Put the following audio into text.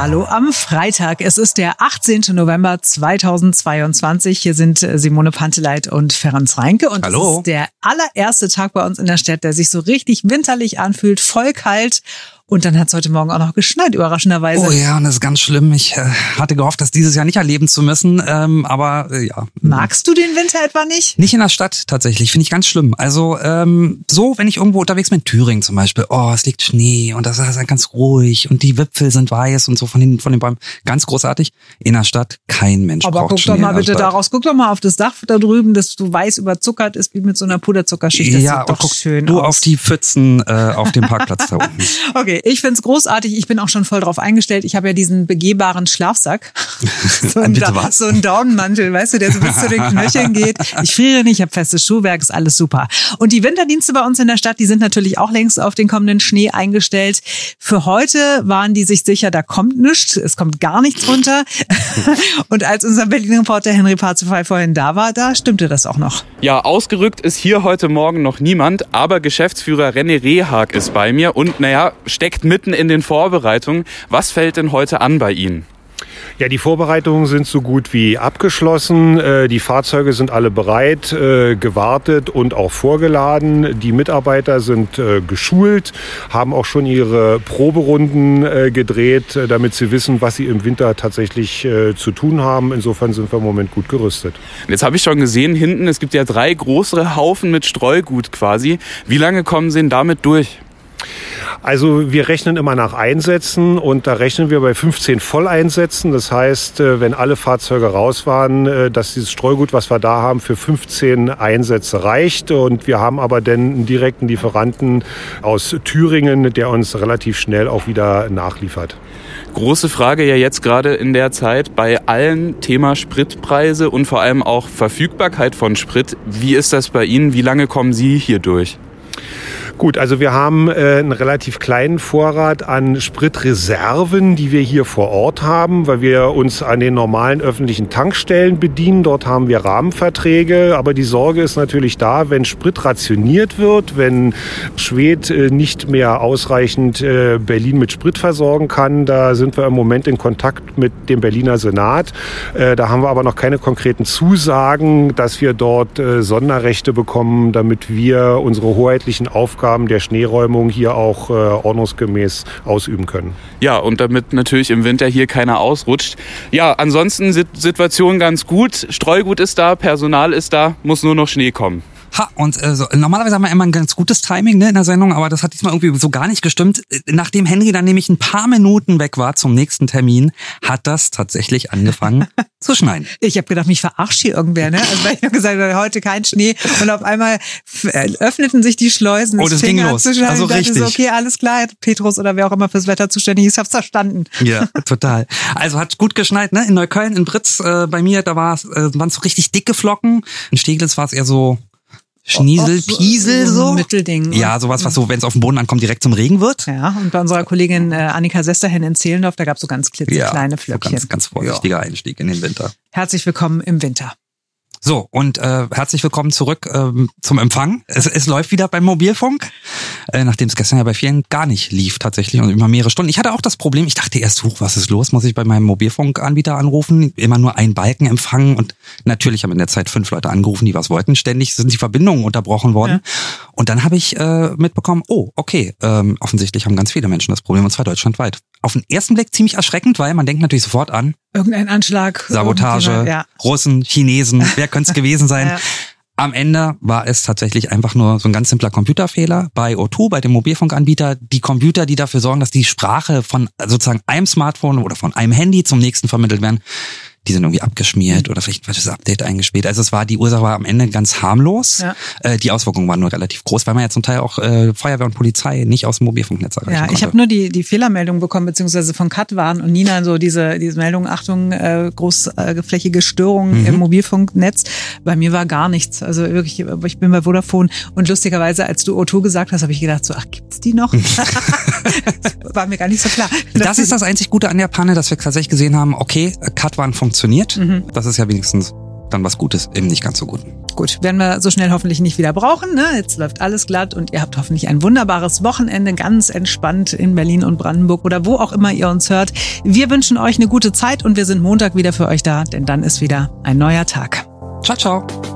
Hallo am Freitag. Es ist der 18. November 2022. Hier sind äh, Simone Panteleit und Ferenc Reinke. Und Hallo. es ist der allererste Tag bei uns in der Stadt, der sich so richtig winterlich anfühlt, voll kalt. Und dann hat es heute Morgen auch noch geschneit, überraschenderweise. Oh ja, und das ist ganz schlimm. Ich äh, hatte gehofft, das dieses Jahr nicht erleben zu müssen. Ähm, aber äh, ja. Magst du den Winter etwa nicht? Nicht in der Stadt tatsächlich, finde ich ganz schlimm. Also ähm, so, wenn ich irgendwo unterwegs bin, in Thüringen zum Beispiel, oh, es liegt Schnee und das ist halt ganz ruhig und die Wipfel sind weiß und so von den, von den Bäumen. Ganz großartig. In der Stadt kein Mensch Aber braucht guck Schnee doch mal bitte Stadt. daraus. Guck doch mal auf das Dach da drüben, das du weiß überzuckert ist, wie mit so einer Puderzuckerschicht. Das ja, und guck schön du aus. auf die Pfützen äh, auf dem Parkplatz da unten. Okay, ich find's großartig. Ich bin auch schon voll drauf eingestellt. Ich habe ja diesen begehbaren Schlafsack. so, ein Bitte was? so ein Daunenmantel, weißt du, der so bis zu den Knöcheln geht. Ich friere nicht, ich habe festes Schuhwerk, ist alles super. Und die Winterdienste bei uns in der Stadt, die sind natürlich auch längst auf den kommenden Schnee eingestellt. Für heute waren die sich sicher, da kommt nichts, es kommt gar nichts runter. Und als unser Berlin-Reporter Henry Parzufall vorhin da war, da stimmte das auch noch. Ja, ausgerückt ist hier heute Morgen noch niemand, aber Geschäftsführer René Rehag ist bei mir und naja, steckt mitten in den Vorbereitungen. Was fällt denn heute an bei Ihnen? Ja, die Vorbereitungen sind so gut wie abgeschlossen. Äh, Die Fahrzeuge sind alle bereit, äh, gewartet und auch vorgeladen. Die Mitarbeiter sind äh, geschult, haben auch schon ihre Proberunden gedreht, damit sie wissen, was sie im Winter tatsächlich zu tun haben. Insofern sind wir im Moment gut gerüstet. Jetzt habe ich schon gesehen, hinten, es gibt ja drei größere Haufen mit Streugut quasi. Wie lange kommen Sie denn damit durch? Also wir rechnen immer nach Einsätzen und da rechnen wir bei 15 Volleinsätzen. Das heißt, äh, wenn alle Fahrzeuge raus waren, äh, dass dieses Streugut, was wir da haben, für 15 Einsätze reicht. Und wir haben aber dann einen direkten Lieferanten aus Thüringen, der uns relativ schnell auch wieder nachliefert. Große Frage ja jetzt gerade in der Zeit bei allen Thema Spritpreise und vor allem auch Verfügbarkeit von Sprit. Wie ist das bei Ihnen? Wie lange kommen Sie hier durch? Gut, also wir haben äh, einen relativ kleinen Vorrat an Spritreserven, die wir hier vor Ort haben, weil wir uns an den normalen öffentlichen Tankstellen bedienen. Dort haben wir Rahmenverträge, aber die Sorge ist natürlich da, wenn Sprit rationiert wird, wenn Schwed äh, nicht mehr ausreichend äh, Berlin mit Sprit versorgen kann. Da sind wir im Moment in Kontakt mit dem Berliner Senat. Äh, da haben wir aber noch keine konkreten Zusagen, dass wir dort äh, Sonderrechte bekommen, damit wir unsere hoheitlichen Aufgaben der Schneeräumung hier auch äh, ordnungsgemäß ausüben können. Ja, und damit natürlich im Winter hier keiner ausrutscht. Ja, ansonsten Sit Situation ganz gut. Streugut ist da, Personal ist da, muss nur noch Schnee kommen. Ha, und äh, so, normalerweise haben wir immer ein ganz gutes Timing ne, in der Sendung, aber das hat diesmal irgendwie so gar nicht gestimmt. Äh, Nachdem Henry dann nämlich ein paar Minuten weg war zum nächsten Termin, hat das tatsächlich angefangen zu schneien. Ich habe gedacht, mich verarscht hier irgendwer, ne? Also weil ich habe gesagt, heute kein Schnee und auf einmal äh, öffneten sich die Schleusen. Oh, es das ging los. Also ich dachte so, richtig. okay, alles klar, Petrus oder wer auch immer fürs Wetter zuständig ist, hab's verstanden. Ja, total. Also hat gut geschneit, ne? In Neukölln, in Britz, äh, bei mir, da war äh, waren es so richtig dicke Flocken. In Steglitz war es eher so Schniesel, so- Piesel so so. Mittelding. Ja, sowas, was so, wenn es auf den Boden ankommt, direkt zum Regen wird. Ja, und bei unserer Kollegin äh, Annika Sesterhen in Zehlendorf, da gab's so ganz klitzekleine so Flöckchen. ganz, ganz vorsichtiger Einstieg in den Winter. Herzlich willkommen im Winter. So, und äh, herzlich willkommen zurück ähm, zum Empfang. Es, es läuft wieder beim Mobilfunk, äh, nachdem es gestern ja bei vielen gar nicht lief tatsächlich und immer mehrere Stunden. Ich hatte auch das Problem, ich dachte erst, huch, was ist los? Muss ich bei meinem Mobilfunkanbieter anrufen? Immer nur einen Balken empfangen und natürlich haben in der Zeit fünf Leute angerufen, die was wollten. Ständig sind die Verbindungen unterbrochen worden. Und dann habe ich äh, mitbekommen, oh, okay, ähm, offensichtlich haben ganz viele Menschen das Problem und zwar deutschlandweit. Auf den ersten Blick ziemlich erschreckend, weil man denkt natürlich sofort an, Irgendein Anschlag. Sabotage, Ja. Russen, Chinesen, wer könnte es gewesen sein? Ja. Am Ende war es tatsächlich einfach nur so ein ganz simpler Computerfehler bei O2, bei dem Mobilfunkanbieter. Die Computer, die dafür sorgen, dass die Sprache von sozusagen einem Smartphone oder von einem Handy zum nächsten vermittelt werden, die sind irgendwie abgeschmiert oder vielleicht ein falsches Update eingespielt. Also es war, die Ursache war am Ende ganz harmlos. Ja. Äh, die Auswirkungen waren nur relativ groß, weil man ja zum Teil auch äh, Feuerwehr und Polizei nicht aus dem Mobilfunknetz erreichen Ja, konnte. ich habe nur die, die Fehlermeldung bekommen, beziehungsweise von Katwan und Nina so diese, diese Meldung, Achtung, äh, großflächige Störungen Mhm. im Mobilfunknetz. Bei mir war gar nichts. Also wirklich, ich bin bei Vodafone und lustigerweise, als du O2 gesagt hast, habe ich gedacht so, ach, gibt's die noch? das war mir gar nicht so klar. Das ist das einzig Gute an der Panne, dass wir tatsächlich gesehen haben, okay, Katwan funktioniert. Mhm. Das ist ja wenigstens dann was Gutes im nicht ganz so guten. gut, werden wir so schnell hoffentlich nicht wieder brauchen. Ne? Jetzt läuft alles glatt und ihr habt hoffentlich ein wunderbares Wochenende, ganz entspannt in Berlin und Brandenburg oder wo auch immer ihr uns hört. Wir wünschen euch eine gute Zeit und wir sind Montag wieder für euch da, denn dann ist wieder ein neuer Tag. Ciao, ciao.